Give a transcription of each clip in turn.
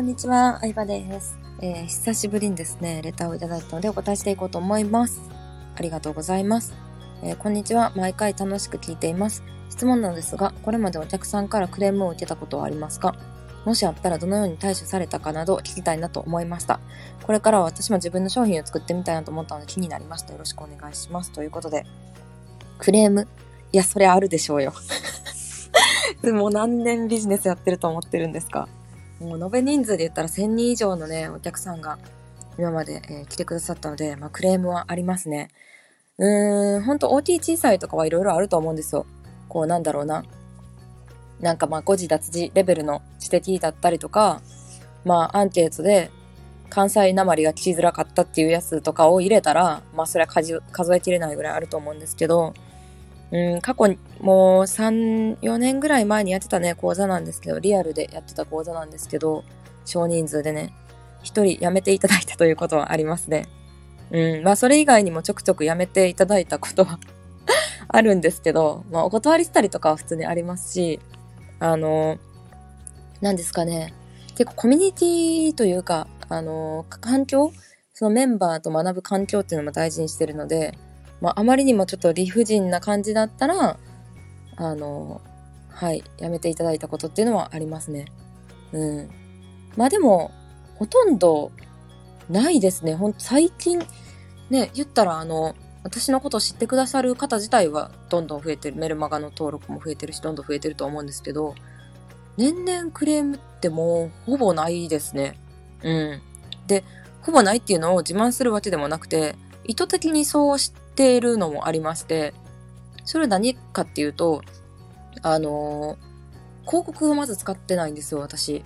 こんにちは、相葉です、えー、久しぶりにですね、レターをいただいたのでお答えしていこうと思います。ありがとうございます。えー、こんにちは、毎回楽しく聞いています。質問なのですが、これまでお客さんからクレームを受けたことはありますか？もしあったらどのように対処されたかなど聞きたいなと思いました。これからは私も自分の商品を作ってみたいなと思ったので気になりました。よろしくお願いします。ということで、クレーム？いや、それあるでしょうよ。もう何年ビジネスやってると思ってるんですか？もう延べ人数で言ったら1000人以上のね、お客さんが今まで、えー、来てくださったので、まあ、クレームはありますね。うーん、ほんと OT 小さいとかはいろいろあると思うんですよ。こうなんだろうな。なんかまあ誤字脱字レベルの指摘だったりとか、まあアンケートで関西なまりが聞きづらかったっていうやつとかを入れたら、まあそれは数えきれないぐらいあると思うんですけど、うん、過去にもう3、4年ぐらい前にやってたね、講座なんですけど、リアルでやってた講座なんですけど、少人数でね、一人辞めていただいたということはありますね。うん、まあそれ以外にもちょくちょく辞めていただいたことは あるんですけど、まあお断りしたりとかは普通にありますし、あの、何ですかね、結構コミュニティというか、あの、環境そのメンバーと学ぶ環境っていうのも大事にしてるので、まあ、あまりにもちょっと理不尽な感じだったら、あの、はい、やめていただいたことっていうのはありますね。うん。まあでも、ほとんどないですね。ほん最近、ね、言ったらあの、私のことを知ってくださる方自体はどんどん増えてる。メルマガの登録も増えてるし、どんどん増えてると思うんですけど、年々クレームってもうほぼないですね。うん。で、ほぼないっていうのを自慢するわけでもなくて、意図的にそうしているのもありまして、それ何かっていうと、あのー、広告をまず使ってないんですよ、私。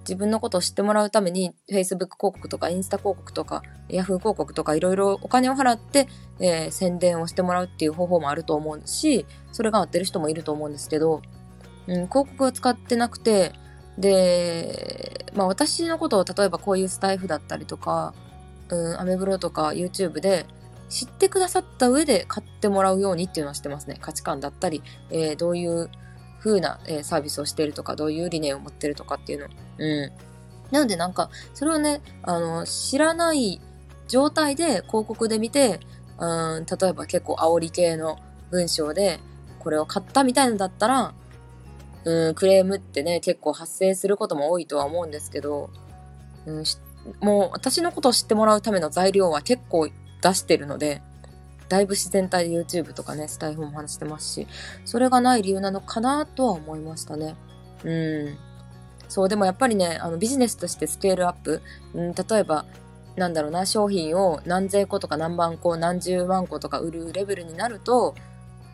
自分のことを知ってもらうために Facebook 広告とかインスタ広告とか Yahoo 広告とかいろいろお金を払って、えー、宣伝をしてもらうっていう方法もあると思うし、それが合ってる人もいると思うんですけど、うん、広告は使ってなくて、で、まあ私のことを例えばこういうスタイフだったりとか、うん、アメブロとか YouTube で知ってくださった上で買ってもらうようにっていうのはしてますね。価値観だったり、えー、どういう風な、えー、サービスをしているとか、どういう理念を持ってるとかっていうの。うん。なのでなんか、それをね、あの、知らない状態で広告で見て、うん、例えば結構煽り系の文章で、これを買ったみたいなだったら、うん、クレームってね、結構発生することも多いとは思うんですけど、うん、もう私のことを知ってもらうための材料は結構出してるので、だいぶ自然体で YouTube とかね、スタイフも話してますし、それがない理由なのかなとは思いましたね。うん。そう、でもやっぱりね、あのビジネスとしてスケールアップ、うん、例えば、なんだろうな、商品を何千個とか何万個、何十万個とか売るレベルになると、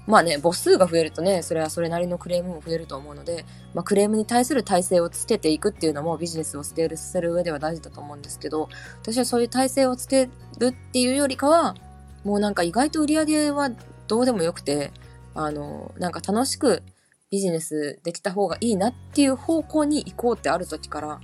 まあね、母数が増えるとね、それはそれなりのクレームも増えると思うので、まあ、クレームに対する体制をつけていくっていうのもビジネスをスケールさせる上では大事だと思うんですけど、私はそういう体制をつけるっていうよりかは、もうなんか意外と売り上げはどうでもよくて、あの、なんか楽しくビジネスできた方がいいなっていう方向に行こうってある時から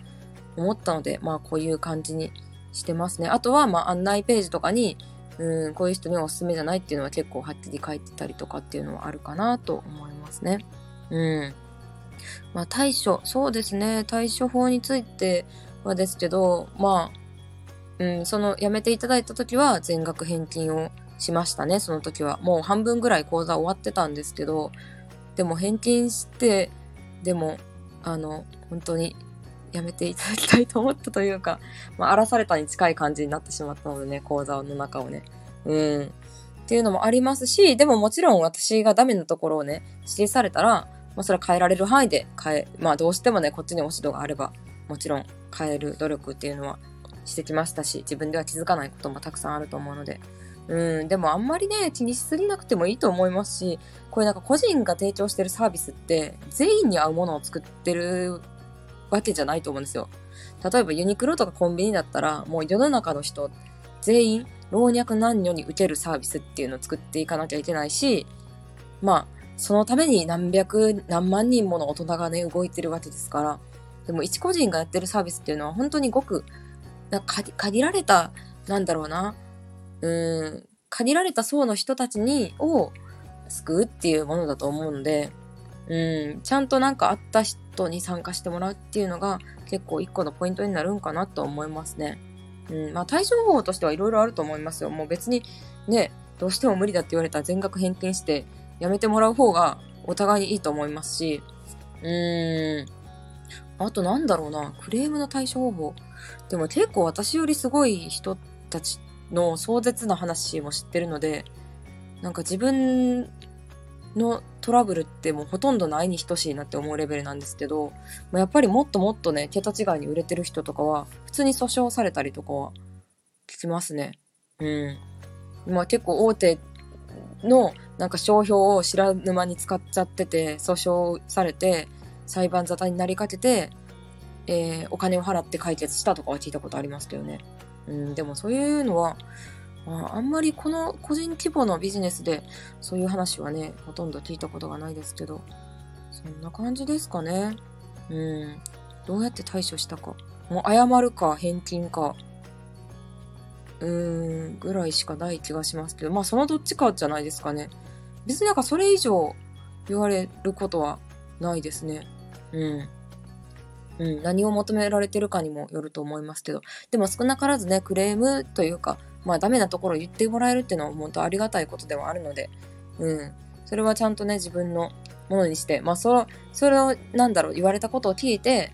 思ったので、まあこういう感じにしてますね。あとは、まあ案内ページとかに、うん、こういう人にはおすすめじゃないっていうのは結構はっきり書いてたりとかっていうのはあるかなと思いますね。うん。まあ対処、そうですね。対処法についてはですけど、まあ、うん、その辞めていただいた時は全額返金をしましたね、その時は。もう半分ぐらい講座終わってたんですけど、でも返金して、でも、あの、本当にやめていただきたいと思ったというか、まあ、荒らされたに近い感じになってしまったのでね、講座の中をね。うん。っていうのもありますし、でももちろん私がダメなところをね、指定されたら、まあそれは変えられる範囲で変え、まあどうしてもね、こっちに押し度があれば、もちろん変える努力っていうのはしてきましたし、自分では気づかないこともたくさんあると思うので、うん、でもあんまりね、気にしすぎなくてもいいと思いますし、これなんか個人が提供してるサービスって、全員に合うものを作ってるわけじゃないと思うんですよ。例えばユニクロとかコンビニだったら、もう世の中の人全員老若男女に受けるサービスっていうのを作っていかなきゃいけないし、まあ、そのために何百、何万人もの大人がね、動いてるわけですから、でも一個人がやってるサービスっていうのは本当にごく、なんか限られた、なんだろうな、うん、限られた層の人たちに、を救うっていうものだと思うので、うん、ちゃんとなんかあった人に参加してもらうっていうのが結構一個のポイントになるんかなと思いますね。うん、まあ対処方法としてはいろいろあると思いますよ。もう別にね、どうしても無理だって言われたら全額返金してやめてもらう方がお互いにいいと思いますし、うーん、あとなんだろうな、クレームの対処方法。でも結構私よりすごい人たちの壮絶な話も知ってるので、なんか自分のトラブルってもうほとんどないに等しいなって思うレベルなんですけど、やっぱりもっともっとね、桁違いに売れてる人とかは、普通に訴訟されたりとかは聞きますね。うん。まあ結構大手のなんか商標を知らぬ間に使っちゃってて、訴訟されて、裁判沙汰になりかけて、えー、お金を払って解決したとかは聞いたことありますけどね。うん、でもそういうのは、あ、あんまりこの個人規模のビジネスでそういう話はね、ほとんど聞いたことがないですけど、そんな感じですかね。うん。どうやって対処したか。もう謝るか返金か。うーん、ぐらいしかない気がしますけど、まあそのどっちかじゃないですかね。別になんかそれ以上言われることはないですね。うん。うん、何を求められてるかにもよると思いますけど、でも少なからずね、クレームというか、まあダメなところを言ってもらえるっていうのは本当ありがたいことではあるので、うん。それはちゃんとね、自分のものにして、まあそれ、それを、なんだろう、言われたことを聞いて、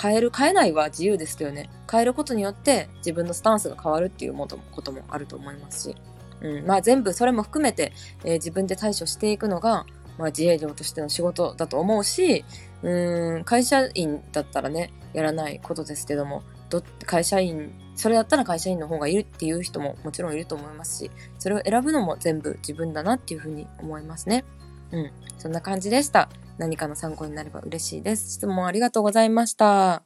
変える、変えないは自由ですけどね、変えることによって自分のスタンスが変わるっていうこともあると思いますし、うん。まあ全部それも含めて、えー、自分で対処していくのが、まあ自営業としての仕事だと思うし、うん、会社員だったらね、やらないことですけども、ど会社員、それだったら会社員の方がいるっていう人ももちろんいると思いますし、それを選ぶのも全部自分だなっていうふうに思いますね。うん。そんな感じでした。何かの参考になれば嬉しいです。質問ありがとうございました。